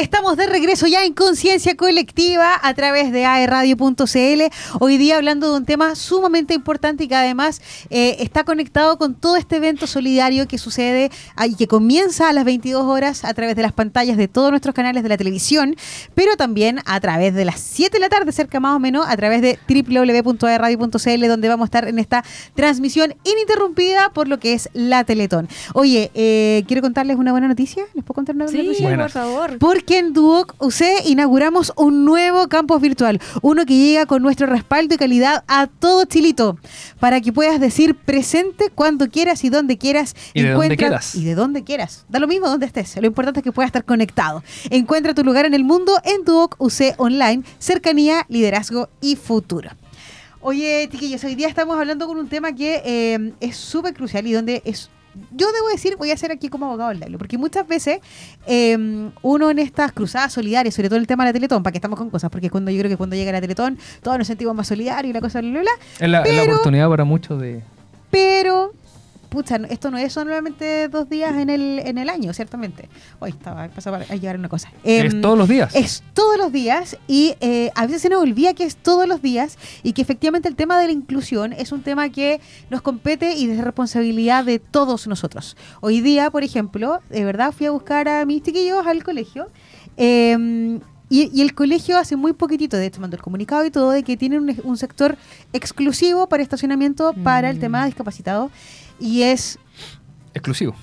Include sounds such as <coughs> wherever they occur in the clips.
Estamos de regreso ya en Conciencia Colectiva a través de aerradio.cl. Hoy día hablando de un tema sumamente importante y que además eh, está conectado con todo este evento solidario que sucede y que comienza a las 22 horas a través de las pantallas de todos nuestros canales de la televisión, pero también a través de las 7 de la tarde, cerca más o menos, a través de www.aerradio.cl, donde vamos a estar en esta transmisión ininterrumpida por lo que es la Teletón. Oye, eh, quiero contarles una buena noticia. ¿Les puedo contar una buena Sí, noticia? por favor. Porque en Duoc UC inauguramos un nuevo campus virtual, uno que llega con nuestro respaldo y calidad a todo Chilito, para que puedas decir presente cuando quieras y donde quieras. Y de donde quieras. Y de donde quieras. Da lo mismo donde estés. Lo importante es que puedas estar conectado. Encuentra tu lugar en el mundo en Duoc UC Online, cercanía, liderazgo y futuro. Oye, chiquillos, hoy día estamos hablando con un tema que eh, es súper crucial y donde es. Yo debo decir, voy a ser aquí como abogado del diablo, porque muchas veces eh, uno en estas cruzadas solidarias, sobre todo el tema de la Teletón, para que estamos con cosas, porque cuando yo creo que cuando llega la Teletón, todos nos sentimos más solidarios y la cosa, bla, bla, bla. Es la, oportunidad para muchos de. Pero, pucha, esto no es solamente dos días en el, en el año, ciertamente. Hoy estaba, pasaba a llegar una cosa. es Em, todos los días. es todos los días y eh, a veces se nos olvida que es todos los días y que efectivamente el tema de la inclusión es un tema que nos compete y es responsabilidad de todos nosotros. Hoy día, por ejemplo, de verdad fui a buscar a mis chiquillos al colegio. eh, y, y el colegio hace muy poquitito, de hecho mandó el comunicado y todo, de que tienen un, un sector exclusivo para estacionamiento para el Mm. tema de discapacitados. Y es Exclusivo.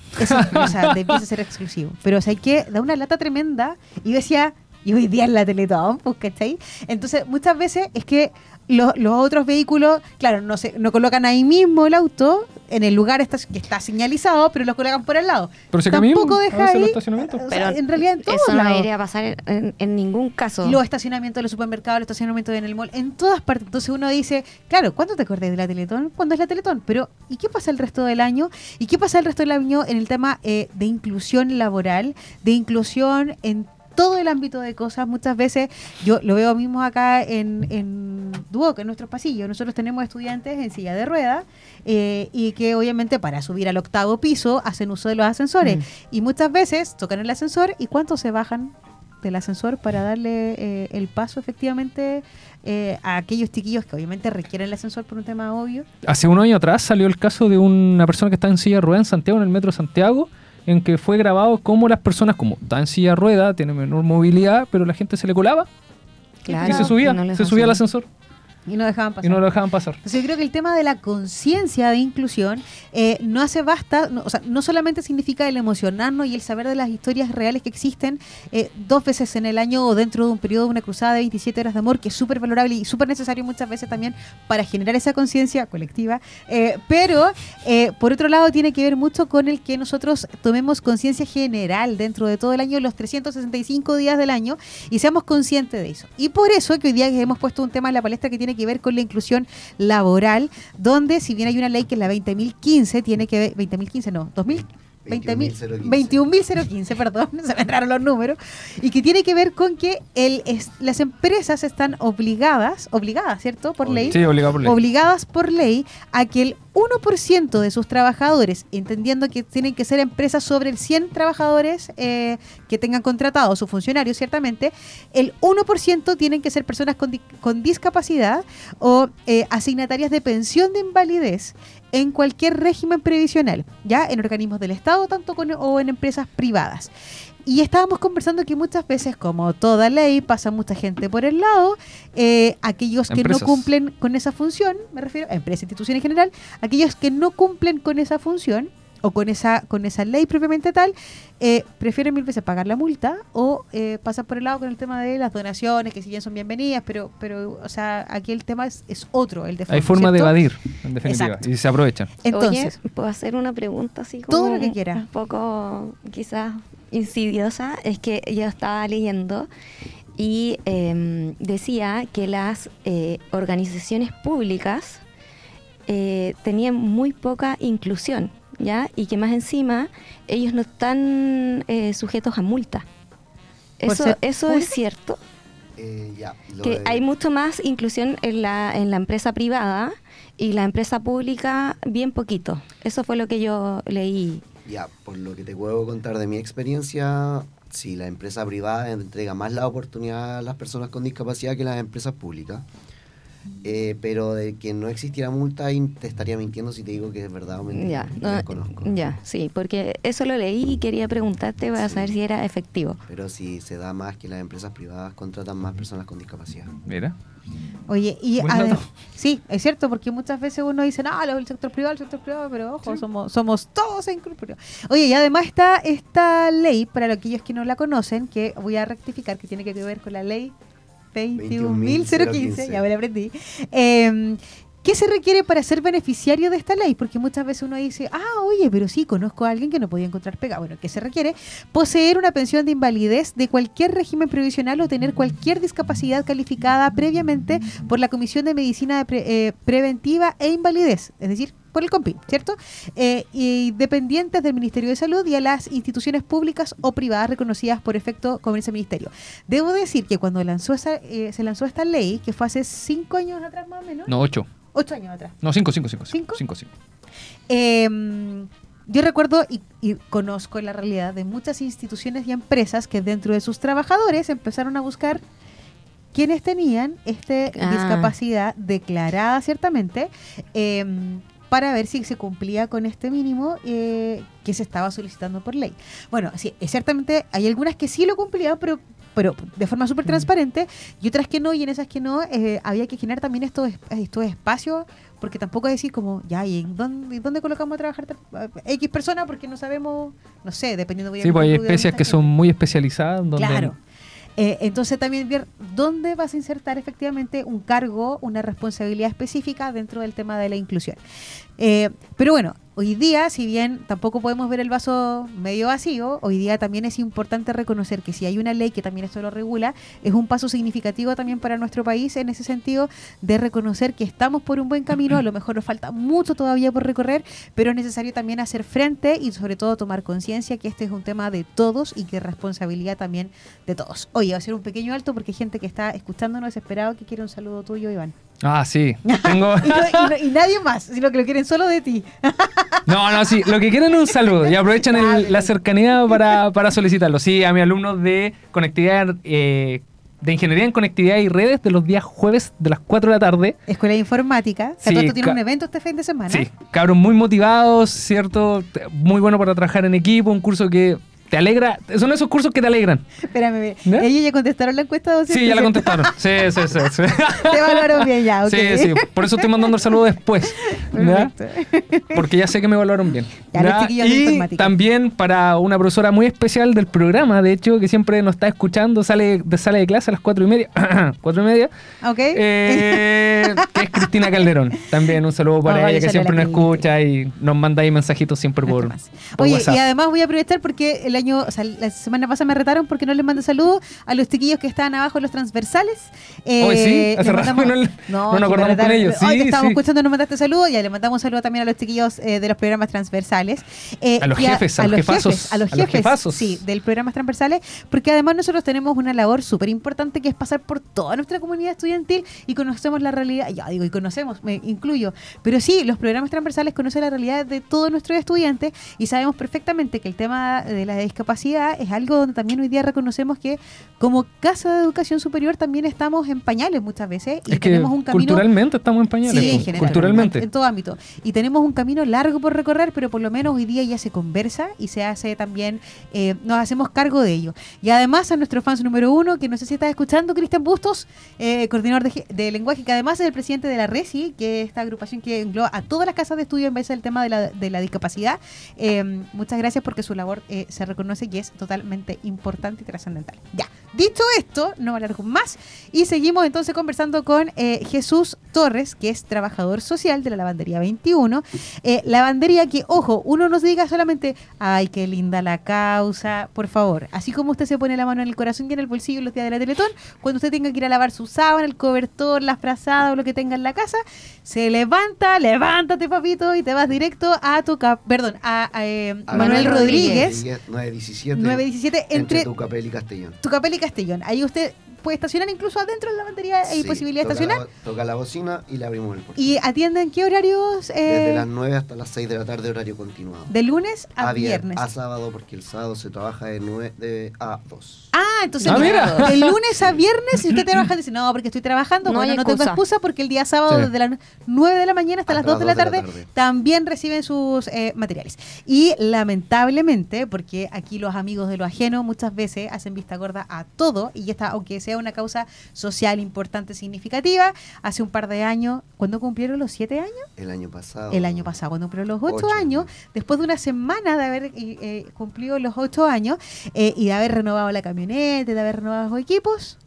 o sea, de- empieza a ser exclusivo. Pero o sea, hay que da una lata tremenda y yo decía, y hoy día es la Teletón, pues, ¿cachai? Entonces, muchas veces es que lo- los otros vehículos, claro, no se, no colocan ahí mismo el auto, en el lugar está, que está señalizado, pero los colocan por al lado. Pero mismo, Tampoco deja ahí. los estacionamientos. o sea, en realidad en todos Eso no lados. debería pasar en, en ningún caso. Los estacionamientos de los supermercados, los estacionamientos en el mall, en todas partes. Entonces uno dice, claro, ¿cuándo te acuerdas de la Teletón? ¿Cuándo es la Teletón? Pero, ¿y qué pasa el resto del año? ¿Y qué pasa el resto del año en el tema eh, de inclusión laboral, de inclusión en todo el ámbito de cosas? Muchas veces, yo lo veo mismo acá en, en Duoc, en nuestros pasillos. Nosotros tenemos estudiantes en silla de ruedas eh, y que obviamente para subir al octavo piso hacen uso de los ascensores. Mm. Y muchas veces tocan el ascensor y ¿cuántos se bajan del ascensor para darle eh, el paso efectivamente eh, a aquellos chiquillos que obviamente requieren el ascensor por un tema obvio? Hace un año atrás salió el caso de una persona que está en silla de rueda en Santiago, en el metro de Santiago, en que fue grabado cómo las personas, como está en silla rueda, tiene menor movilidad, pero la gente se le colaba. Claro, y se subía, no se subía al ascensor Y no dejaban pasar. y no lo dejaban pasar. Entonces yo creo que el tema de la conciencia de inclusión eh, no hace basta, no, o sea, no solamente significa el emocionarnos y el saber de las historias reales que existen eh, dos veces en el año o dentro de un periodo de una cruzada de 27 horas de amor, que es súper valorable y súper necesario muchas veces también para generar esa conciencia colectiva, eh, pero por otro lado tiene que ver mucho con el que nosotros tomemos conciencia general dentro de todo el año, los 365 días del año, y seamos conscientes de eso. Y por eso que hoy día hemos puesto un tema en la palestra que tiene que ver con la inclusión laboral, donde si bien hay una ley que es la 20.015, tiene que ver, 20.015 no, 2000 20.000 21.015, perdón, <laughs> se me entraron los números, y que tiene que ver con que el, es- las empresas están obligadas, obligadas, ¿cierto? Por ley, Sí, obligado por ley. obligadas por ley a que el 1% de sus trabajadores, entendiendo que tienen que ser empresas sobre el 100 trabajadores eh, que tengan contratados, sus funcionarios, ciertamente, el 1% tienen que ser personas con, di- con discapacidad o eh, asignatarias de pensión de invalidez en cualquier régimen previsional, ya en organismos del Estado, tanto con, o en empresas privadas. Y estábamos conversando que muchas veces, como toda ley, pasa mucha gente por el lado, eh, aquellos que Empresas. no cumplen con esa función, me refiero a empresas, instituciones en general, aquellos que no cumplen con esa función o con esa con esa ley propiamente tal, eh, prefieren mil veces pagar la multa o eh, pasar por el lado con el tema de las donaciones, que si bien son bienvenidas, pero, pero o sea, aquí el tema es, es otro, el de Hay forma de evadir, en definitiva, Exacto. y se aprovechan. Entonces, Oye, ¿puedo hacer una pregunta así como Todo lo que quiera. Un poco quizás insidiosa. Es que yo estaba leyendo y eh, decía que las eh, organizaciones públicas eh, tenían muy poca inclusión, ¿ya? Y que más encima ellos no están eh, sujetos a multa. ¿Por ¿Eso, ser eso es cierto? Eh, ya, lo que de- hay mucho más inclusión en la, en la empresa privada y la empresa pública bien poquito. Eso fue lo que yo leí. Ya, por lo que te puedo contar de mi experiencia, sí, la empresa privada entrega más la oportunidad a las personas con discapacidad que las empresas públicas. Eh, pero de que no existiera multa, y te estaría mintiendo si te digo que es verdad o mentira. Ya, no ya, sí, porque eso lo leí y quería preguntarte para Sí. saber si era efectivo. Pero sí se da más que las empresas privadas contratan más personas con discapacidad. Mira. Oye, y dato. sí, es cierto, porque muchas veces uno dice, no, el sector privado, el sector privado, pero ojo, somos, somos todos en privado. Oye, y además está esta ley, para aquellos que no la conocen, que voy a rectificar, que tiene que ver con la ley 21.015, ya me la aprendí. Eh, ¿Qué se requiere para ser beneficiario de esta ley? Porque muchas veces uno dice, ah, oye, pero sí, conozco a alguien que no podía encontrar pega. Bueno, ¿qué se requiere? Poseer una pensión de invalidez de cualquier régimen previsional o tener cualquier discapacidad calificada previamente por la Comisión de Medicina de Pre- eh, Preventiva e Invalidez, es decir, por el COMPIN, ¿cierto? Eh, y dependientes del Ministerio de Salud y a las instituciones públicas o privadas reconocidas por efecto con ese ministerio. Debo decir que cuando lanzó esa, eh, se lanzó esta ley, que fue hace cinco años atrás más o menos, No, ocho. ocho años atrás, No, cinco, cinco, cinco. ¿Cinco? Cinco, cinco. eh, yo recuerdo y, y conozco la realidad de muchas instituciones y empresas que dentro de sus trabajadores empezaron a buscar quienes tenían esta Ah. discapacidad declarada ciertamente eh, para ver si se cumplía con este mínimo eh, que se estaba solicitando por ley. Bueno, sí, ciertamente hay algunas que sí lo cumplían, pero pero de forma súper transparente, y otras que no, y en esas que no, eh, había que generar también estos, es- estos espacios, porque tampoco es decir como, ya, ¿y en dónde, dónde colocamos a trabajar a X persona? Porque no sabemos, no sé, dependiendo Sí, pues hay especies que son muy especializadas. Donde Claro. Eh, entonces también ver dónde vas a insertar efectivamente un cargo, una responsabilidad específica dentro del tema de la inclusión. Eh, pero bueno, hoy día, si bien tampoco podemos ver el vaso medio vacío, hoy día también es importante reconocer que si hay una ley que también esto lo regula, es un paso significativo también para nuestro país en ese sentido de reconocer que estamos por un buen camino, a lo mejor nos falta mucho todavía por recorrer, pero es necesario también hacer frente y sobre todo tomar conciencia que este es un tema de todos y que es responsabilidad también de todos. Oye, va a ser un pequeño alto porque hay gente que está escuchándonos desesperado que quiere un saludo tuyo, Iván. Ah, sí. Tengo... <laughs> Y, no- y no- y nadie más, sino que lo quieren solo de ti. <laughs> No, no, sí. Lo que quieren es un saludo y aprovechan el- la cercanía para, para solicitarlo. Sí, a mis alumnos de conectividad, eh, de ingeniería en conectividad y redes de los días jueves de las 4 de la tarde. Escuela de Informática. O sea, Sí, esto tiene un evento este fin de semana. Sí, cabros muy motivados, ¿cierto? Muy bueno para trabajar en equipo, un curso que te alegra. Son esos cursos que te alegran. Espérame. ¿Ya? ellos ya contestaron la encuesta. ¿o Sí, ya la contestaron. Sí, sí, sí. sí. <laughs> Te evaluaron bien ya, ok. Sí, sí, por eso estoy mandando el saludo después. Perfecto. Porque ya sé que me evaluaron bien. Ya, los ¿ya? chiquillos de Y también para una profesora muy especial del programa, de hecho, que siempre nos está escuchando, sale de sale de clase a las cuatro y media. <clears throat> cuatro y media. Ok. eh, <laughs> que es Cristina Calderón. También un saludo para Oh, ella que siempre nos escucha y nos manda ahí mensajitos siempre No por, Oye, WhatsApp. y además voy a aprovechar porque el año, o sea, la semana pasada me retaron porque no les mandé saludos a los chiquillos que estaban abajo en los transversales. Eh, Hoy sí, hace les rato mandamos- no- no que nos acordamos con ellos. Hoy Sí, te estábamos sí. escuchando, nos mandaste saludos, ya le mandamos un saludo también a los chiquillos eh, de los programas transversales. Eh, A los jefes, a los jefazos, jefes, a los a los jefes, jefazos. sí, del programas transversales, porque además nosotros tenemos una labor súper importante que es pasar por toda nuestra comunidad estudiantil y conocemos la realidad, ya digo, y conocemos, me incluyo, pero sí, los programas transversales conocen la realidad de todos nuestros estudiantes y sabemos perfectamente que el tema de la discapacidad es algo donde también hoy día reconocemos que como casa de educación superior también estamos en pañales muchas veces y es que tenemos un camino culturalmente estamos en pañales. Sí, en general, culturalmente. En todo ámbito. Y tenemos un camino largo por recorrer, pero por lo menos hoy día ya se conversa y se hace también, eh, nos hacemos cargo de ello. Y además a nuestro fans número uno, que no sé si estás escuchando, Cristian Bustos, eh, coordinador de, lenguaje, que además es el presidente de la RESI, que es esta agrupación que engloba a todas las casas de estudio en vez del tema de la, de la discapacidad. Eh, muchas gracias porque su labor se reconoce y es totalmente importante y trascendental. Ya, dicho esto, no me alargo más y seguimos entonces conversando con eh, Jesús Torres, que es trabajador social de la lavandería 21. Eh, lavandería que, ojo, uno nos diga solamente, ay, qué linda la causa, por favor. Así como usted se pone la mano en el corazón y en el bolsillo los días de la Teletón, cuando usted tenga que ir a lavar su sábana, el cobertor, la frazada o lo que tenga en la casa, se levanta, levántate, papito, y te vas directo a tu cap, perdón, a, a, eh, A Manuel Manuel Rodríguez, 917. 917, Entre entre Tucapel y Castellón. Tucapel y Castellón. Ahí usted puede estacionar incluso adentro de la lavandería hay Sí, posibilidad de estacionar. La, toca la bocina y le abrimos el portón. ¿Y atienden qué horarios? eh, Desde las 9 hasta las 6 de la tarde, horario continuado. de lunes a, a, vier- viernes. A sábado, porque el sábado se trabaja de 9 de a 2. Ah, entonces Ah, mira, de <laughs> lunes a viernes, si usted trabaja, <laughs> dice, no, porque estoy trabajando, No bueno, no tengo excusa. porque el día sábado Sí. desde las 9 de la mañana hasta, las 2 de la tarde, tarde. también reciben sus eh, materiales. Y lamentablemente, porque aquí los amigos de lo ajeno muchas veces hacen vista gorda a todo, y esta, aunque sea una causa social importante, significativa, hace un par de años, ¿cuándo cumplieron los 7 años? El año pasado. el año pasado, cuando cumplió los ocho, Ocho años, años. después de una semana de haber eh, eh, cumplido los ocho años eh, y de haber renovado la camioneta, de haber renovado los equipos,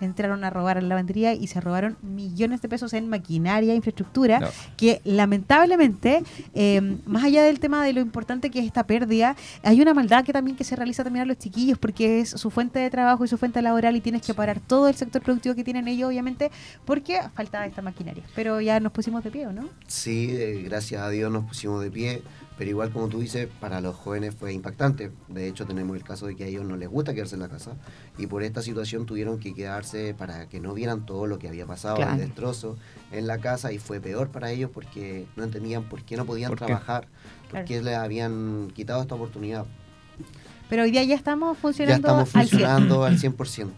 entraron a robar a la lavandería y se robaron millones de pesos en maquinaria, infraestructura, No. que lamentablemente, eh, más allá del tema de lo importante que es esta pérdida, hay una maldad que también que se realiza también a los chiquillos porque es su fuente de trabajo y su fuente laboral y tienes que parar todo el sector productivo que tienen ellos, obviamente, porque falta esta maquinaria. Pero ya nos pusimos de pie, ¿o no? Sí, eh, gracias a Dios nos pusimos de pie, pero igual como tú dices, para los jóvenes fue impactante. De hecho, tenemos el caso de que a ellos no les gusta quedarse en la casa y por esta situación tuvieron que quedarse para que no vieran todo lo que había pasado, Claro. el destrozo en la casa y fue peor para ellos porque no entendían por qué no podían ¿Por qué? trabajar, por qué les habían quitado esta oportunidad. Pero hoy día ya estamos Ya funcionando estamos al 100. funcionando al <laughs> 100%.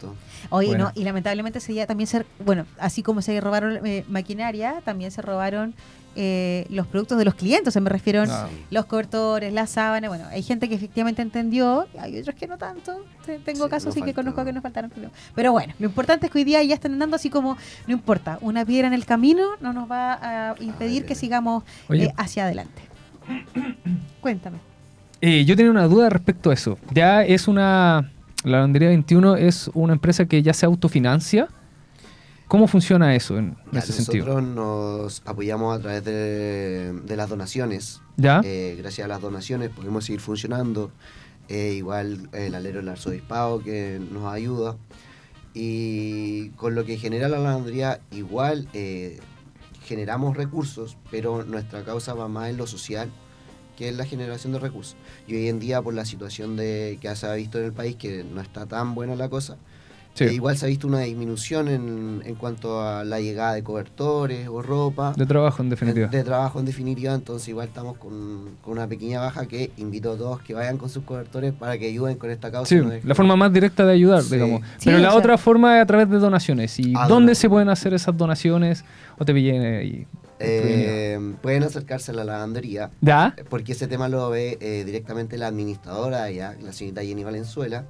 Oye, Bueno. no, y lamentablemente ese día también se, bueno, así como se robaron eh, maquinaria, también se robaron eh, los productos de los clientes, o sea, me refiero Ah. los cobertores, la sábana, bueno, hay gente que efectivamente entendió, hay otros que no tanto, Te- tengo Sí, casos sí que conozco que nos faltaron problemas. Pero bueno, lo importante es que hoy día ya están andando así como, no importa, una piedra en el camino no nos va a impedir que sigamos eh, hacia adelante. <coughs> Cuéntame. Eh, yo tenía una duda respecto a eso. Ya es una. La lavandería 21 es una empresa que ya se autofinancia. ¿Cómo funciona eso en Ya, ese nosotros sentido? nos apoyamos a través de, de las donaciones. ¿Ya? Eh, gracias a las donaciones podemos seguir funcionando. Eh, igual el alero del arzobispado que nos ayuda. Y con lo que genera la lavandería, igual eh, generamos recursos, pero nuestra causa va más en lo social que en la generación de recursos. Y hoy en día, por la situación de que se ha visto en el país, que no está tan buena la cosa, Sí. eh, igual se ha visto una disminución en, en cuanto a la llegada de cobertores o ropa. De trabajo, en definitiva. De, de trabajo en definitiva, entonces igual estamos con, con una pequeña baja que invito a todos que vayan con sus cobertores para que ayuden con esta causa. Sí, No la forma más directa de ayudar, Sí. digamos. Sí, Pero la sea- otra forma es a través de donaciones. ¿Y Ah, dónde donaciones. se pueden hacer esas donaciones? O te pillé ahí. Eh, pueden acercarse a la lavandería, ¿Ya? porque ese tema lo ve eh, directamente la administradora, ya, la señorita Jenny Valenzuela,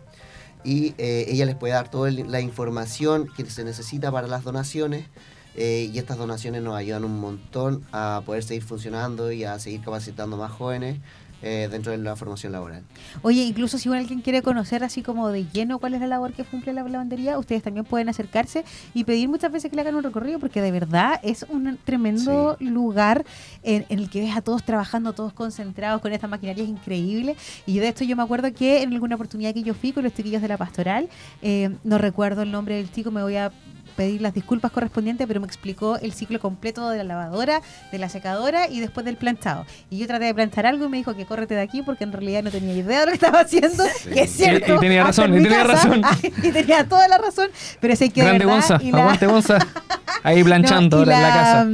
y eh, ella les puede dar toda la información que se necesita para las donaciones. eh, y estas donaciones nos ayudan un montón a poder seguir funcionando y a seguir capacitando más jóvenes eh, dentro de la formación laboral. Oye, incluso si alguien quiere conocer así como de lleno cuál es la labor que cumple la lavandería, ustedes también pueden acercarse y pedir muchas veces que le hagan un recorrido, porque de verdad es un tremendo lugar en, en el que ves a todos trabajando, todos concentrados con esta maquinaria, es increíble. Y de esto yo me acuerdo que en alguna oportunidad que yo fui con los chiquillos de la pastoral, eh, no recuerdo el nombre del chico, me voy a pedir las disculpas correspondientes, pero me explicó el ciclo completo de la lavadora, de la secadora y después del planchado. Y yo traté de planchar algo y me dijo que córrete de aquí porque en realidad no tenía idea de lo que estaba haciendo, que es cierto. Y- y tenía razón, y tenía casa. razón. <laughs> y tenía toda la razón, pero sé que de Grande verdad, Gonza. y la- Aguante Gonza. <laughs> Ahí planchando no, ahora en la casa.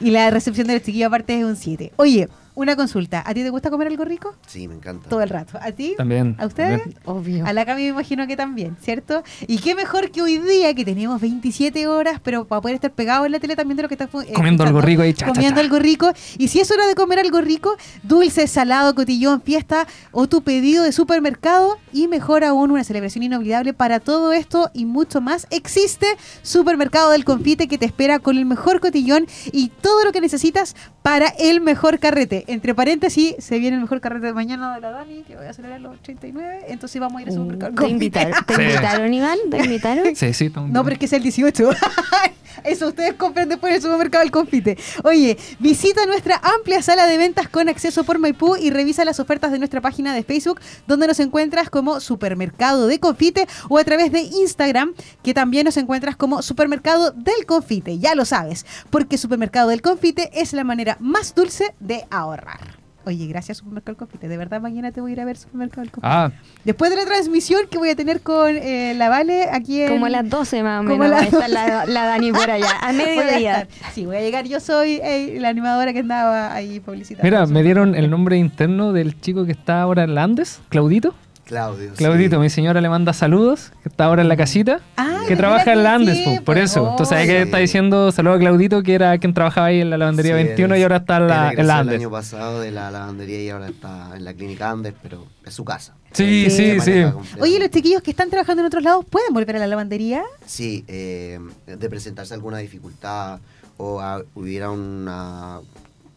Y la recepción de los chiquillos aparte es un 7. Oye, una consulta. ¿A ti te gusta comer algo rico? Sí, me encanta. Todo el rato. ¿A ti? También. ¿A ustedes? también. Obvio. A la Cami me imagino que también, ¿cierto? Y qué mejor que hoy día que tenemos 27 horas, pero para poder estar pegado en la tele también de lo que está eh, Comiendo algo rico ahí, cha, cha, Comiendo cha. algo rico. Y si es hora de comer algo rico, dulce, salado, cotillón, fiesta o tu pedido de supermercado y mejor aún una celebración inolvidable para todo esto y mucho más. Existe Supermercado del Confite que te espera con el mejor cotillón y todo lo que necesitas para el mejor carrete. Entre paréntesis, se viene el mejor carrete de mañana de la Dani, que voy a celebrar los 89, entonces vamos a ir a Supermercado del ¿Te Confite. invitaron, ¿Te <laughs> Sí. invitaron Iván? ¿Te invitaron? <laughs> Sí, sí. estamos- No, pero es que es el 18. <laughs> Eso ustedes compran después en el supermercado del confite. Oye, visita nuestra amplia sala de ventas con acceso por Maipú y revisa las ofertas de nuestra página de Facebook, donde nos encuentras como Supermercado de Confite o a través de Instagram, que también nos encuentras como Supermercado del Confite. Ya lo sabes, porque Supermercado del Confite es la manera más dulce de ahorrar. Oye, gracias Supermercado El Confite. De verdad, mañana te voy a ir a ver Supermercado El Confite. Ah, Después de la transmisión que voy a tener con eh, la Vale aquí en... Como a las 12 más o Como menos. a las Está la, la Dani por allá. A <laughs> Voy a mediodía. Sí, voy a llegar. Yo soy la animadora que andaba ahí publicitando. mira, me dieron el nombre interno del chico que está ahora en la Andes, Claudito. Claudio. Claudito, sí. mi señora le manda saludos, que está ahora en la casita, Ah, que trabaja en la Andes, sí, po, por pues, eso. Entonces ahí que oye. está diciendo saludos a Claudito, que era quien trabajaba ahí en la lavandería Sí, 21 él- y ahora está en la, en la el Andes. año pasado de la lavandería y ahora está en la clínica Andes, pero es su casa. Sí, sí, sí. Oye, los chiquillos que están trabajando en otros lados, ¿pueden volver a la lavandería? Sí, eh, de presentarse alguna dificultad o a- hubiera una,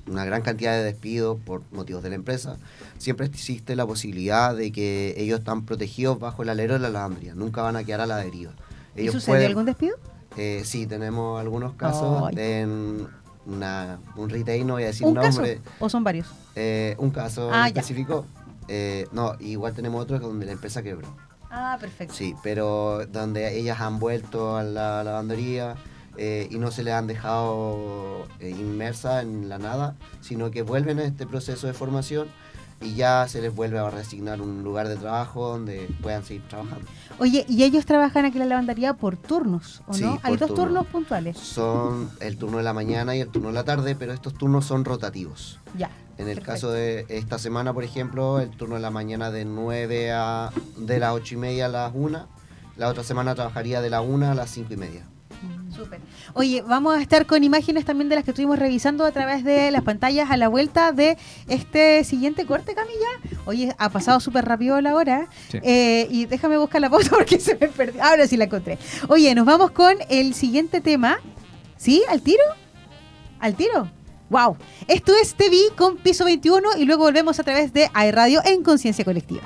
una gran cantidad de despidos por motivos de la empresa, siempre existe la posibilidad de que ellos están protegidos bajo el alero de la lavandería, nunca van a quedar a la deriva. ¿Y Ellos sucedió pueden- algún despido? eh, sí, tenemos algunos casos Ay. en una, un retail, no voy a decir ¿Un caso? nombre, ¿O son varios? eh, un caso Ah, específico. eh, no, igual tenemos otro donde la empresa quebró. Ah, perfecto. Sí, pero donde ellas han vuelto a la lavandería eh, y no se les han dejado eh, inmersa en la nada, sino que vuelven a este proceso de formación y ya se les vuelve a reasignar un lugar de trabajo donde puedan seguir trabajando. Oye, ¿y ellos trabajan aquí en la lavandería por turnos, o Sí, no? Hay dos turno. turnos puntuales. Son el turno de la mañana y el turno de la tarde, pero estos turnos son rotativos. Ya. En el perfecto. caso de esta semana, por ejemplo, el turno de la mañana de 9 a de las 8 y media a las 1. La otra semana trabajaría de la 1 a las 5 y media. Súper. Oye, vamos a estar con imágenes también de las que estuvimos revisando a través de las pantallas a la vuelta de este siguiente corte, Camilla. Oye, ha pasado súper rápido la hora. Sí. Eh, y déjame buscar la pausa <laughs> porque se me perdió. Ahora sí la encontré. Oye, nos vamos con el siguiente tema. ¿Sí? ¿Al tiro? ¿Al tiro? ¡Wow! Esto es TV con piso 21 y luego volvemos a través de iRadio en Conciencia Colectiva.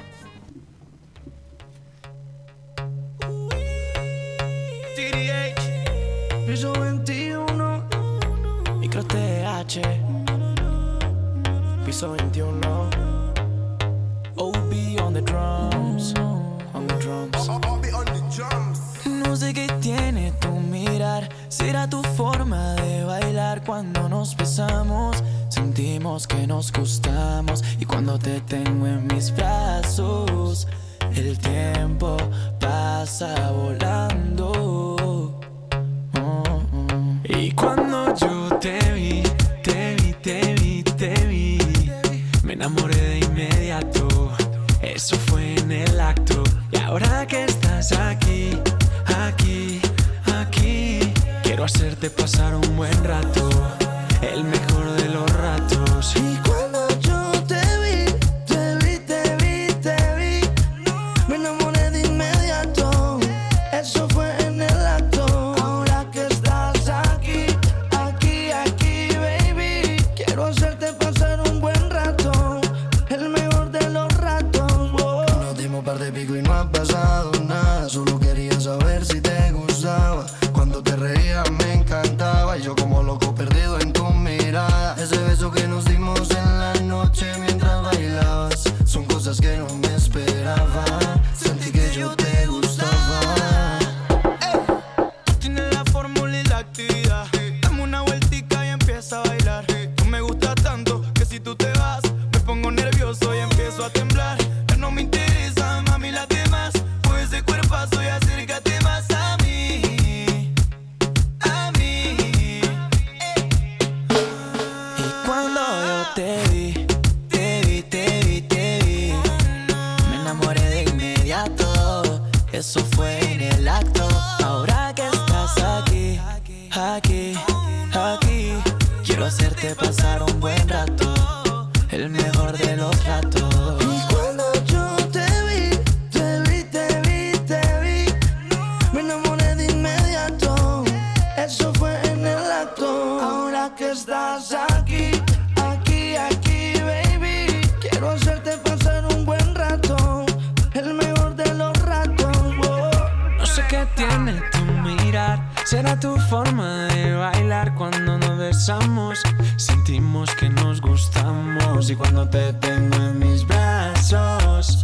Piso 21, OB on the drums, on the drums. No sé qué tiene tu mirar, será tu forma de bailar cuando nos besamos. Sentimos que nos gustamos y cuando te tengo en mis brazos, el tiempo pasa volando. Oh, oh. Y cuando yo aquí, aquí, aquí, quiero hacerte pasar un buen rato, el mejor de los ratos. Sentimos que nos gustamos. Y cuando te tengo en mis brazos,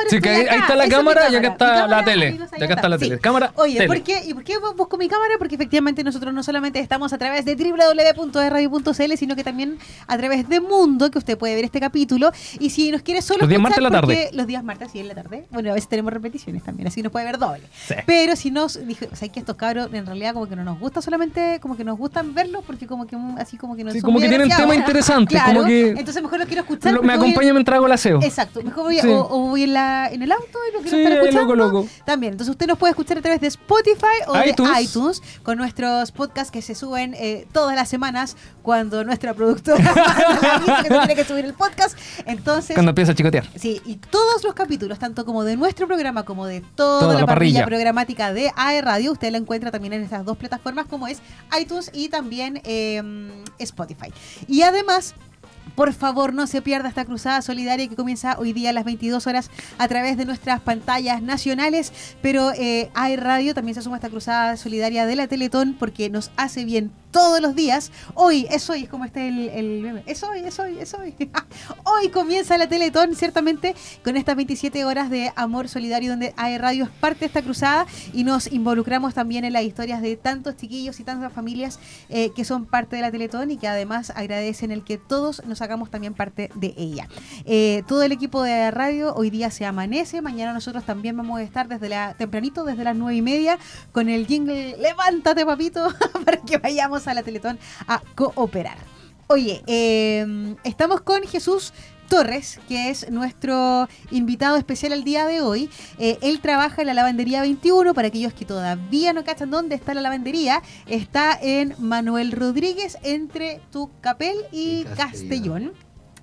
Ahora Sí, que ahí- acá. ahí está la mi cámara y acá está la cámara, tele. ahí no sé, Y acá está la tele. Cámara, Oye, tele. ¿por qué? ¿y por qué busco mi cámara? Porque efectivamente nosotros no solamente estamos a través de www.radio.cl, sino que también a través de Mundo, que usted puede ver este capítulo. Y si nos quiere solo Los días martes en la tarde. Los días martes y en la tarde. Bueno, a veces tenemos repeticiones también, así nos puede ver doble. Sí. Pero si nos dije, o sea, que estos cabros en realidad como que no nos gusta solamente, como que nos gustan verlos porque como que mm, así como que no Sí, como que tienen agraciados. tema interesante, Claro, como que entonces mejor los quiero escuchar. lo- me acompaña mientras hago el aseo. Exacto, mejor voy, Sí. o, o voy en, la, en el auto y lo quiero Sí, escuchando. loco, loco. También, entonces usted nos puede escuchar a través de Spotify o iTunes. de iTunes con nuestros podcasts que se suben eh, todas las semanas cuando nuestra productora <laughs> <laughs> que tiene que subir el podcast. Entonces, Cuando empieza a chicotear. Sí, y todos los capítulos, tanto como de nuestro programa como de toda, Toda la, la parrilla, parrilla. programática de AE Radio, usted la encuentra también en estas dos plataformas como es iTunes y también eh, Spotify. Y además... Por favor, no se pierda esta cruzada solidaria que comienza hoy día a las 22 horas a través de nuestras pantallas nacionales. Pero eh, AE Radio también se suma esta cruzada solidaria de la Teletón porque nos hace bien todos los días. Hoy, es hoy, es como este el, el. Es hoy, es hoy, es hoy. <laughs> hoy comienza la Teletón, ciertamente, con estas 27 horas de amor solidario donde AE Radio es parte de esta cruzada y nos involucramos también en las historias de tantos chiquillos y tantas familias eh, que son parte de la Teletón y que además agradecen el que todos nos hagamos también parte de ella. Eh, todo el equipo de radio hoy día se amanece, mañana nosotros también vamos a estar desde la tempranito, desde las nueve y media, con el jingle Levántate papito, <laughs> para que vayamos a la Teletón a cooperar. Oye, eh, estamos con Jesús Torres, que es nuestro invitado especial el día de hoy. Eh, él trabaja en la lavandería 21. Para aquellos que todavía no cachan dónde está la lavandería, está en Manuel Rodríguez entre Tucapel y Y Castellón. Castellón.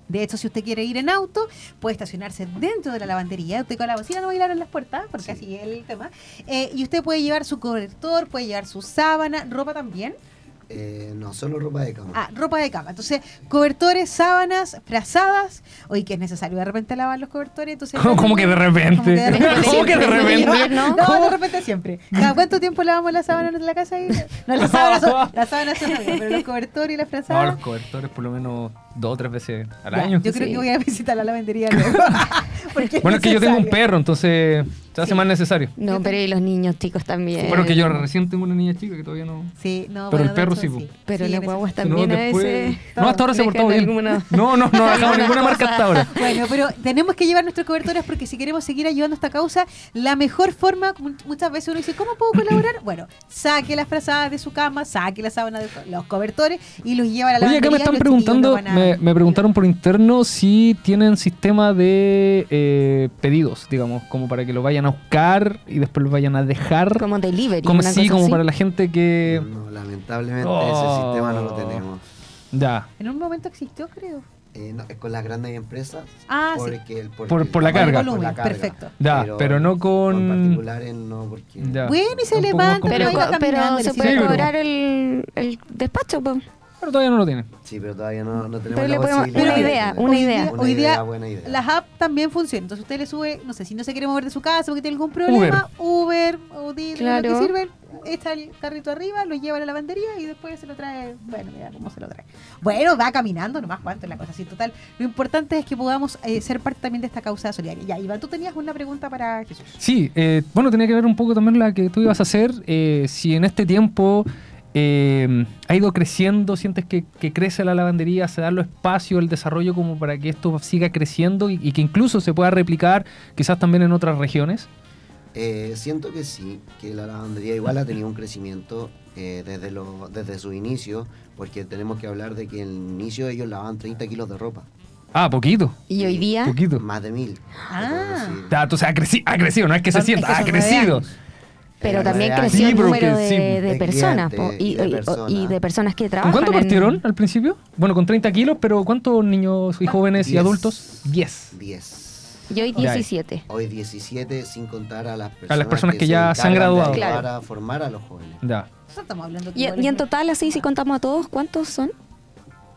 De hecho, si usted quiere ir en auto, puede estacionarse dentro de la lavandería. Usted con la bocina no en las puertas, porque así es el tema. Eh, y usted puede llevar su cobertor, puede llevar su sábana, ropa también. Eh, no, solo ropa de cama. Ah, ropa de cama. Entonces, cobertores, sábanas, frazadas. Oye, que es necesario de repente lavar los cobertores. Entonces, ¿Cómo- cómo que de repente? Como que de repente. ¿Cómo que de repente? No, de repente siempre. ¿Cada cuánto tiempo lavamos las sábanas en la casa? ahí? No, las sábanas son, <laughs> las sábanas son bien, pero los cobertores y las No, frazadas. los cobertores por lo menos dos o tres veces al ya, año. Yo creo Sí. que voy a <laughs> visitar la lavandería <laughs> luego. Bueno, es que yo tengo un perro, entonces se hace Sí. más necesario. No, pero y los niños chicos también. Bueno, que yo recién tengo una niña chica que todavía no. Sí, no, Pero bueno, el perro sí. Pero Sí, las guaguas. Si no, también a veces. No, hasta ahora se ha portado bien. alguna- <laughs> No, no, no dejamos ninguna marca hasta ahora. <laughs> Bueno, pero tenemos que llevar nuestros cobertores porque si queremos seguir ayudando a esta causa, la mejor forma, mu- muchas veces uno dice, ¿cómo puedo colaborar? <coughs> Bueno, saque las frazadas de su cama, saque la sábana de los cobertores y los lleva a la Oye, lavandería. acá me y están los chiquillos preguntando, no van a- me, me preguntaron por interno si tienen sistema de eh, pedidos, digamos, como para que lo vayan a buscar y después lo vayan a dejar. Como delivery. Como una sí, cosa como así. para la gente que... No, lamentablemente Oh. ese sistema no lo tenemos. Ya. En un momento existió, creo. Eh, no, es con las grandes empresas. Ah, sí. porque el- porque Por- el- por la Por el carga. volumen, perfecto. Ya, pero no con- particulares no, porque. Ya. Bueno, y se Un poco más levanta, complejo. Pero, pero se puede Sí, pero- cobrar el, el despacho, pues. Pero todavía no lo tienen. Sí, pero todavía no, no tenemos Pero la le podemos- posibilidad una de idea, tener. una Hoy idea. día- Una hoy idea, día buena idea. Las apps también funcionan. Entonces usted le sube, no sé, si no se quiere mover de su casa porque tiene algún problema, Uber, o Didi, lo Claro. que sirve, echa el carrito arriba, lo lleva a la lavandería y después se lo trae. Bueno, mira cómo se lo trae. Bueno, va caminando nomás, cuánto es la cosa así. Total, lo importante es que podamos eh, ser parte también de esta causa solidaria. Ya, Iván, tú tenías una pregunta para Jesús. Sí, eh, bueno, tenía que ver un poco también la que tú ibas a hacer. eh, si en este tiempo eh, ha ido creciendo, sientes que, que crece la lavandería, se da los espacio, el desarrollo como para que esto siga creciendo y, y que incluso se pueda replicar quizás también en otras regiones. Eh, siento que sí, que la lavandería igual ha tenido un crecimiento eh, desde, lo, desde su inicio, porque tenemos que hablar de que en el inicio ellos lavaban 30 kilos de ropa, Ah, poquito. Y hoy día, Poquito. más de mil. Ah. Entonces ha, creci- ha crecido, no es que se sienta, es que ha crecido. Pero también creció Sí, el número que de, sí, de de personas po, y, y de personas. y de personas que ¿Con trabajan. cuánto en- partieron al principio? Bueno, con 30 kilos, pero ¿cuántos niños y jóvenes y adultos? 10. 10. Y hoy Ya. 17. Hoy 17 sin contar a las personas, las personas que ya se han graduado. ayudar Claro. a formar a los jóvenes. Ya. Eso estamos hablando que Y, y en total, así, si contamos a todos, ¿cuántos son?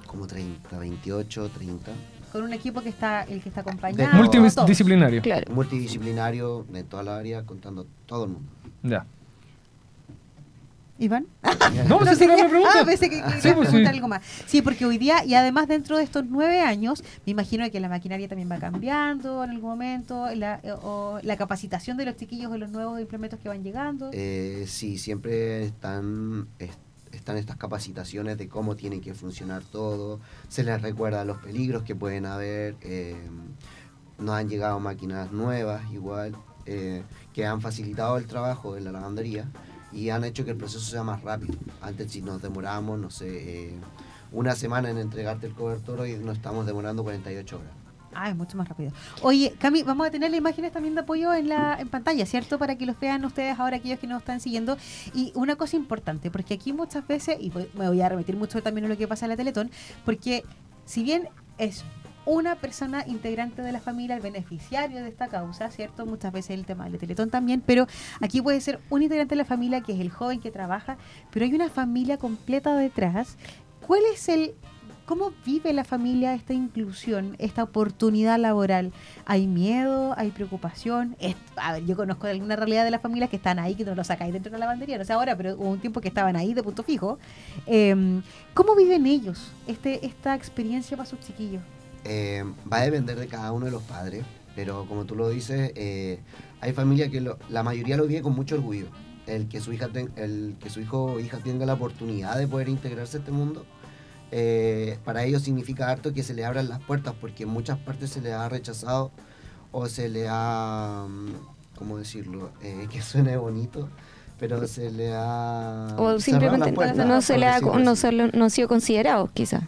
Como 30, 28, 30. con un equipo que está el que está acompañado. Multidisciplinario. Claro. Multidisciplinario de toda la área, contando todo el mundo. Ya. Iván. <laughs> No, esa era la <laughs> pregunta. Ah, pensé que, que Sí, ibas a pues, preguntar sí. algo más. Sí, porque hoy día, y además dentro de estos nueve años, me imagino que la maquinaria también va cambiando en algún momento, la, eh, o la capacitación de los chiquillos de los nuevos implementos que van llegando. Eh, sí, siempre están, es- están estas capacitaciones de cómo tiene que funcionar todo. Se les recuerda los peligros que pueden haber. eh, nos han llegado máquinas nuevas igual, eh, que han facilitado el trabajo en la lavandería y han hecho que el proceso sea más rápido. Antes si nos demoramos, no sé, eh, una semana en entregarte el cobertor, hoy nos estamos demorando 48 horas. Ah, es mucho más rápido. Oye, Cami, vamos a tener las imágenes también de apoyo en la en pantalla, ¿cierto? Para que los vean ustedes ahora, aquellos que nos están siguiendo. Y una cosa importante, porque aquí muchas veces, y voy- me voy a remitir mucho también a lo que pasa en la Teletón, porque si bien es una persona integrante de la familia, el beneficiario de esta causa, ¿cierto? Muchas veces el tema del Teletón también, pero aquí puede ser un integrante de la familia que es el joven que trabaja, pero hay una familia completa detrás. ¿Cuál es el ¿Cómo vive la familia esta inclusión, esta oportunidad laboral? ¿Hay miedo? ¿Hay preocupación? Es- a ver, yo conozco alguna realidad de las familias que están ahí, que no los sacáis dentro de la lavandería, no sé ahora, pero hubo un tiempo que estaban ahí de punto fijo. Eh, ¿Cómo viven ellos este, esta experiencia para sus chiquillos? Eh, va a depender de cada uno de los padres, pero como tú lo dices, eh, hay familias que lo- la mayoría lo vive con mucho orgullo. El que su hija ten- el que su hijo o hija tenga la oportunidad de poder integrarse a este mundo, eh, para ellos significa harto que se le abran las puertas, porque en muchas partes se le ha rechazado o se le ha, mm, ¿cómo decirlo? Eh, que suene bonito, pero se le ha... O simplemente no se le ha, no se no ha sido considerado, quizás.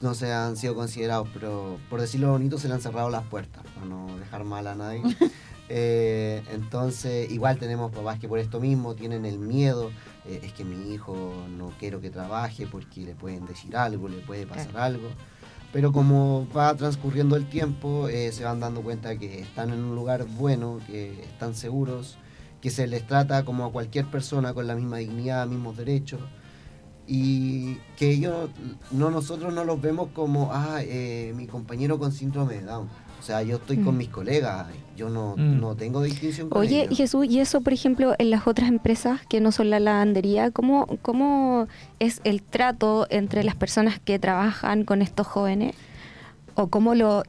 No se han sido considerados, pero por decirlo bonito se le han cerrado las puertas, para no dejar mal a nadie. <laughs> Eh, entonces, igual tenemos papás que por esto mismo tienen el miedo, eh, es que mi hijo no quiero que trabaje porque le pueden decir algo, le puede pasar algo. Pero como va transcurriendo el tiempo, eh, se van dando cuenta que están en un lugar bueno, que están seguros, que se les trata como a cualquier persona con la misma dignidad, mismos derechos y que ellos, no nosotros no los vemos como, ah, eh, mi compañero con síndrome de Down. O sea, yo estoy con Mm. mis colegas, yo no, Mm. no tengo distinción con Oye, ellos. Jesús, y eso, por ejemplo, en las otras empresas que no son la lavandería, ¿cómo, ¿cómo es el trato entre las personas que trabajan con estos jóvenes? ¿O cómo lo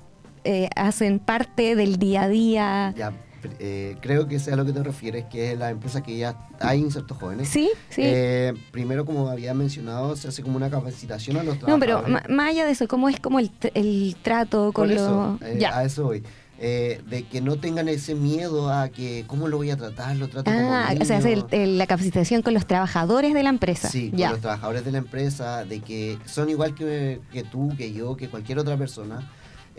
eh, hacen parte del día a día? Ya, eh, creo que sea a lo que te refieres, que es la empresa que ya hay insertos jóvenes. Sí, sí. Eh, primero, como había mencionado, se hace como una capacitación a los no, pero trabajadores. más allá de eso, ¿cómo es como el, el trato con los... eh, ya. a eso voy. Eh, de que no tengan ese miedo a que, ¿cómo lo voy a tratar? Lo trato Ah, como o sea, el- niño. el- la capacitación con los trabajadores de la empresa. Sí, con los trabajadores de la empresa, de que son igual que, que tú, que yo, que cualquier otra persona,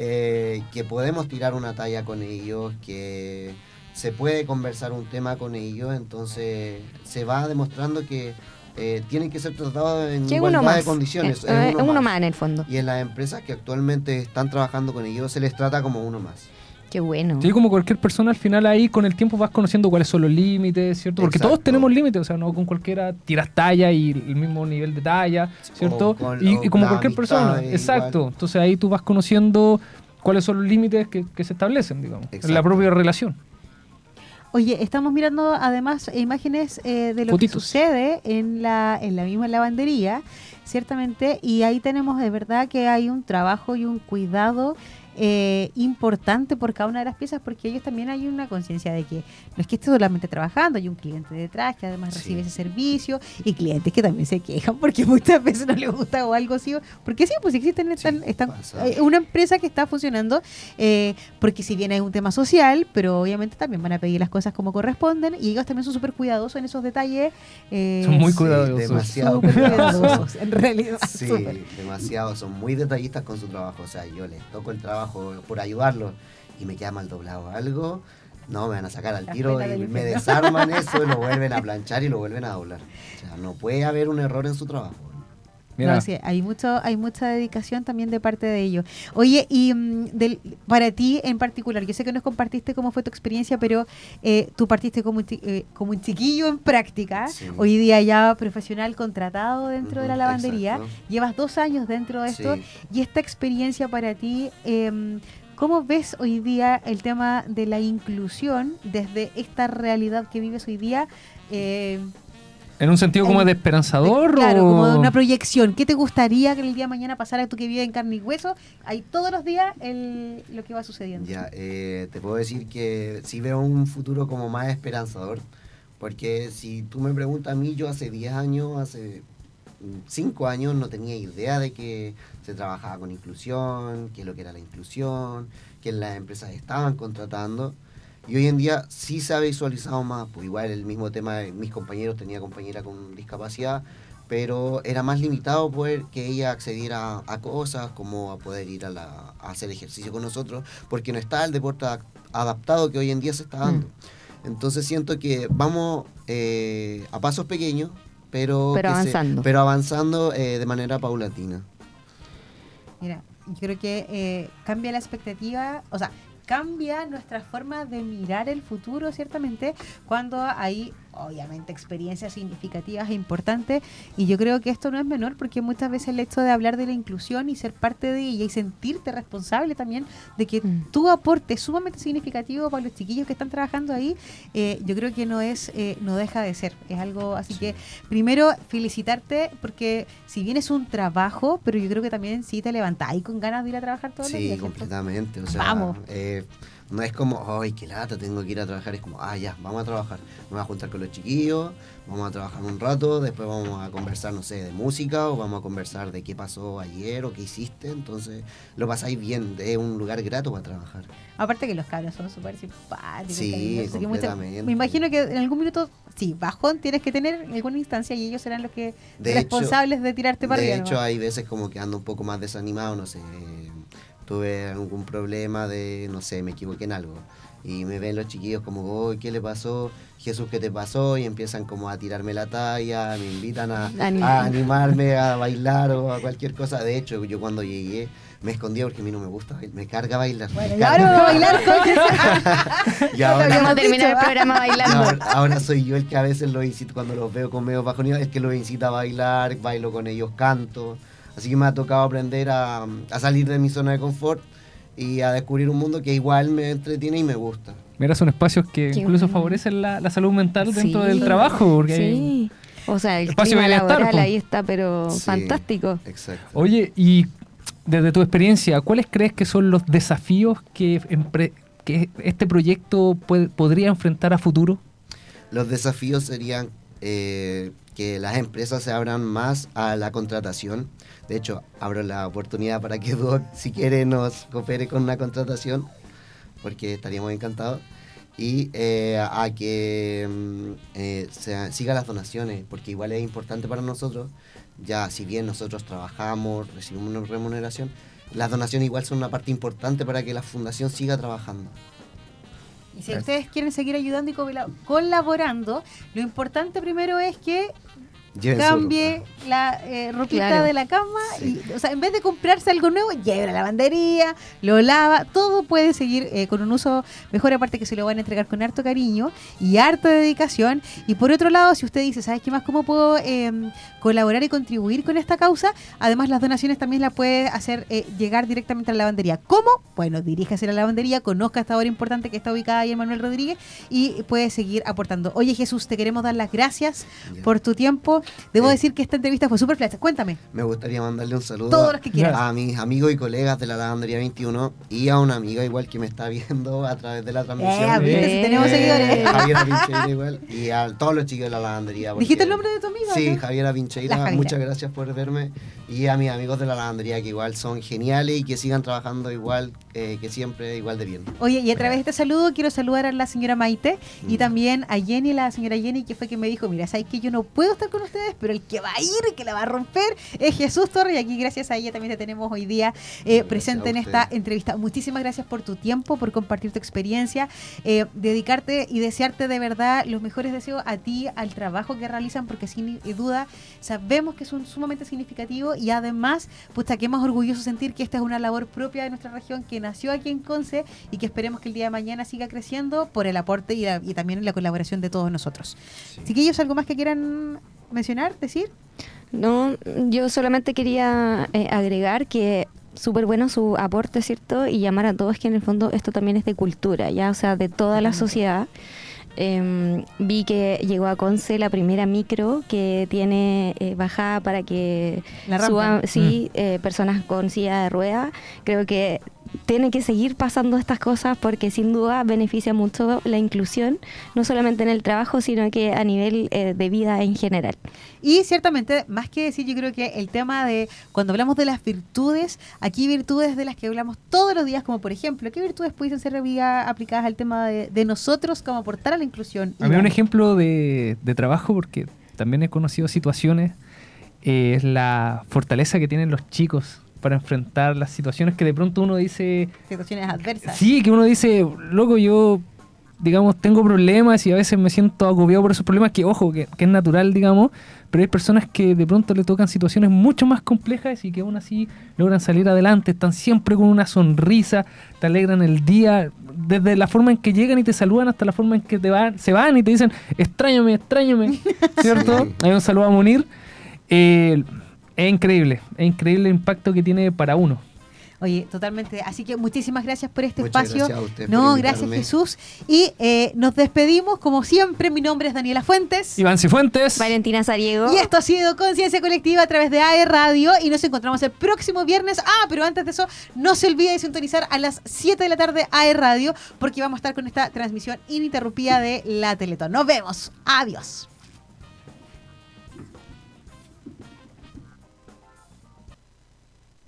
eh, que podemos tirar una talla con ellos, que se puede conversar un tema con ellos, entonces se va demostrando que eh, tienen que ser tratados en igualdad más. de condiciones. Eh, es uno más en el fondo. Y en las empresas que actualmente están trabajando con ellos se les trata como uno más. Qué bueno. Sí, como cualquier persona, al final ahí con el tiempo vas conociendo cuáles son los límites, ¿cierto? Porque todos tenemos límites, o sea, no con cualquiera tiras talla y el mismo nivel de talla, ¿cierto? Con- y, como cualquier persona, exacto. igual. Entonces ahí tú vas conociendo cuáles son los límites que, que se establecen, digamos, en la propia relación. Oye, estamos mirando además imágenes eh, de lo Fotitos. que sucede en la, en la misma lavandería, ciertamente, y ahí tenemos de verdad que hay un trabajo y un cuidado eh, importante por cada una de las piezas porque ellos también hay una conciencia de que no es que esté solamente trabajando, hay un cliente detrás que además Sí. recibe ese servicio y clientes que también se quejan porque muchas veces no les gusta o algo así. Porque sí, pues existen, están, Sí, están- hay una empresa que está funcionando eh, porque si bien es un tema social, pero obviamente también van a pedir las cosas como corresponden y ellos también son súper cuidadosos en esos detalles. eh, Son muy Sí, cuidadosos. demasiado cuidadosos. en realidad. Sí, demasiado. Son muy detallistas con su trabajo. O sea, yo les toco el trabajo por ayudarlos y me queda mal doblado algo. No, me van a sacar al La tiro y me desarman eso y lo <laughs> vuelven a planchar y lo vuelven a doblar. O sea, no puede haber un error en su trabajo. Mira, No, sí, hay mucho, hay mucha dedicación también de parte de ellos. Oye, y mm, del, para ti en particular, yo sé que nos compartiste cómo fue tu experiencia, pero eh, tú partiste como eh, como un chiquillo en práctica, Sí. hoy día ya profesional contratado dentro de la lavandería, exacto. llevas dos años dentro de esto, Sí. y esta experiencia para ti, em, ¿cómo ves hoy día el tema de la inclusión desde esta realidad que vives hoy día? Eh, ¿En un sentido como de esperanzador? Claro, o- como de una proyección. ¿Qué te gustaría que el día de mañana pasara tú que vives en carne y hueso? Hay todos los días el, lo que va sucediendo. Ya, eh, te puedo decir que sí veo un futuro como más esperanzador, porque si tú me preguntas a mí, yo hace 10 años, hace 5 años no tenía idea de que se trabajaba con inclusión, qué es lo que era la inclusión, que las empresas estaban contratando. Y hoy en día sí se ha visualizado más, pues igual el mismo tema de mis compañeros, tenía compañera con discapacidad, pero era más limitado poder que ella accediera a cosas como a poder ir a, la- a hacer ejercicio con nosotros, porque no está el deporte adaptado que hoy en día se está dando. Entonces siento que vamos eh, a pasos pequeños, pero, Pero se- avanzando. pero avanzando eh, de manera paulatina. Mira, yo creo que eh, cambia la expectativa, o sea, cambia nuestra forma de mirar el futuro, ciertamente, cuando hay, obviamente, experiencias significativas e importantes. Y yo creo que esto no es menor, porque muchas veces el hecho de hablar de la inclusión y ser parte de ella y sentirte responsable también de que Mm. tu aporte es sumamente significativo para los chiquillos que están trabajando ahí, eh, yo creo que no es, eh, no deja de ser. Es algo así que primero felicitarte porque si bien es un trabajo, pero yo creo que también sí te levantáis con ganas de ir a trabajar todos los Sí, días. ¿cierto? completamente. O sea, Vamos. eh, no es como, ay, qué lata, tengo que ir a trabajar. Es como, ah, ya, vamos a trabajar. Me voy a juntar con los chiquillos, vamos a trabajar un rato, después vamos a conversar, no sé, de música o vamos a conversar de qué pasó ayer o qué hiciste. Entonces, lo pasáis bien, es un lugar grato para trabajar. Aparte que los cabros son súper simpáticos. Sí, completamente. me imagino que en algún minuto, sí, bajón tienes que tener en alguna instancia y ellos serán los que De responsables de tirarte para De arriba. hecho, hay veces como que ando un poco más desanimado, no sé, tuve algún problema de, no sé, me equivoqué en algo. Y me ven los chiquillos como, oh, ¿qué le pasó? Jesús, ¿qué te pasó? Y empiezan como a tirarme la talla, me invitan a, <laughs> Anim- a animarme a bailar o a cualquier cosa. De hecho, yo cuando llegué me escondía porque a mí no me gusta, me carga bailar. Bueno, me carga. bailar con <laughs> Y ahora- Vamos a terminar el programa bailando. ahora, ahora soy yo el que a veces lo incito, cuando los veo con medio bajoneados, el que los incita a bailar, bailo con ellos, canto. Así que me ha tocado aprender a, a salir de mi zona de confort y a descubrir un mundo que igual me entretiene y me gusta. Mira, son espacios que Qué incluso bueno. favorecen la, la salud mental dentro Sí. del trabajo. Porque hay- Sí. O sea, el Espacio de clima laboral po. ahí está, pero Sí, fantástico. Exacto. Oye, y desde tu experiencia, ¿cuáles crees que son los desafíos que, que este proyecto puede- podría enfrentar a futuro? Los desafíos serían eh, que las empresas se abran más a la contratación. De hecho, abro la oportunidad para que <laughs> Doc, si quiere, nos coopere con una contratación, porque estaríamos encantados. Y eh, a que mm, eh, siga las donaciones, porque igual es importante para nosotros. Ya, si bien nosotros trabajamos, recibimos una remuneración, las donaciones igual son una parte importante para que la fundación siga trabajando. Y si ustedes quieren seguir ayudando y colab- colaborando, lo importante primero es que Lleven cambie la eh, ropita Claro. de la cama. Sí. Y, o sea, en vez de comprarse algo nuevo, lleve la lavandería, lo lava. Todo puede seguir eh, con un uso mejor, aparte que se lo van a entregar con harto cariño y harta dedicación. Y por otro lado, si usted dice, ¿sabes qué más? ¿Cómo puedo eh, colaborar y contribuir con esta causa? Además, las donaciones también las puede hacer eh, llegar directamente a la lavandería. ¿Cómo? Bueno, diríjase a la lavandería, conozca esta hora importante que está ubicada ahí en Manuel Rodríguez y puede seguir aportando. Oye, Jesús, te queremos dar las gracias por tu tiempo. Tiempo. Debo Eh. decir que esta entrevista fue súper flash. Cuéntame. Me gustaría mandarle un saludo Todos a- los que quieras. a mis amigos y colegas de la Lavandería 21 y a una amiga igual que me está viendo a través de la Eh, transmisión. mira, si tenemos Eh, seguidores. Javiera Pincheira igual y a todos los chicos de la lavandería. porque- ¿Dijiste el nombre de tu amiga? Sí, no? Javiera La Pincheira, Javiera. muchas gracias por verme. Y a mis amigos de la lavandería que igual son geniales y que sigan trabajando igual eh, que siempre, igual de bien. Oye, y a través de este saludo quiero saludar a la señora Maite y Mm. también a Jenny, la señora Jenny, que fue que me dijo, mira, sabes que yo no puedo estar con ustedes, pero el que va a ir, que la va a romper, es Jesús Torres. Y aquí gracias a ella también te tenemos hoy día eh, presente en esta entrevista. Muchísimas gracias por tu tiempo, por compartir tu experiencia, eh, dedicarte y desearte de verdad los mejores deseos a ti, al trabajo que realizan, porque sin duda sabemos que es un sumamente significativo y además, pues que más orgulloso sentir que esta es una labor propia de nuestra región que nació aquí en Conce y que esperemos que el día de mañana siga creciendo por el aporte y, la- y también la colaboración de todos nosotros. Chiquillos, ¿algo más que quieran mencionar, decir? No, yo solamente quería eh, agregar que súper bueno su aporte, ¿cierto? Y llamar a todos que en el fondo esto también es de cultura, ¿ya? O sea, de toda la sociedad. Em, vi que llegó a Conce la primera micro que tiene eh, bajada para que suban, sí, eh, personas con silla de rueda. Creo que tiene que seguir pasando estas cosas porque sin duda beneficia mucho la inclusión, no solamente en el trabajo, sino que a nivel eh, de vida en general. Y ciertamente, más que decir, yo creo que el tema de cuando hablamos de las virtudes, aquí virtudes de las que hablamos todos los días, como por ejemplo, ¿qué virtudes pueden ser aplicadas al tema de, de nosotros como aportar a la inclusión? A mí un ejemplo de, de trabajo, porque también he conocido situaciones, eh, es la fortaleza que tienen los chicos para enfrentar las situaciones que de pronto uno dice, Situaciones adversas. sí, que uno dice, loco, yo, digamos, tengo problemas y a veces me siento agobiado por esos problemas, que ojo, que, que es natural, digamos, pero hay personas que de pronto le tocan situaciones mucho más complejas y que aún así logran salir adelante, están siempre con una sonrisa, te alegran el día, desde la forma en que llegan y te saludan hasta la forma en que te van, se van y te dicen, extrañame, extrañame, <laughs> ¿cierto? Sí. Hay un saludo a Munir. Eh, es increíble, es increíble el impacto que tiene para uno. Oye, totalmente. Así que muchísimas gracias por este Muchas espacio. gracias a ustedes no, por gracias. Jesús. Y eh, nos despedimos, como siempre. Mi nombre es Daniela Fuentes. Iván Cifuentes. Valentina Sariego. Y esto ha sido Conciencia Colectiva a través de AE Radio y nos encontramos el próximo viernes. Ah, pero antes de eso, no se olvide de sintonizar a las 7 de la tarde AE Radio porque vamos a estar con esta transmisión ininterrumpida de la Teletón. Nos vemos. Adiós.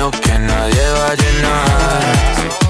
vacío que nadie va a llenar.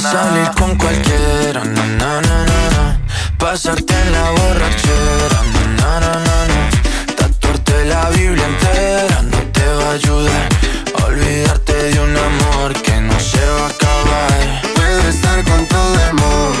Salir con cualquiera, na, na, na, na, Pasarte en la borrachera, na, na, na, na, Tatuarte la Biblia entera no te va a ayudar. Olvidarte de un amor que no se va a acabar. Puedo estar con todo el mundo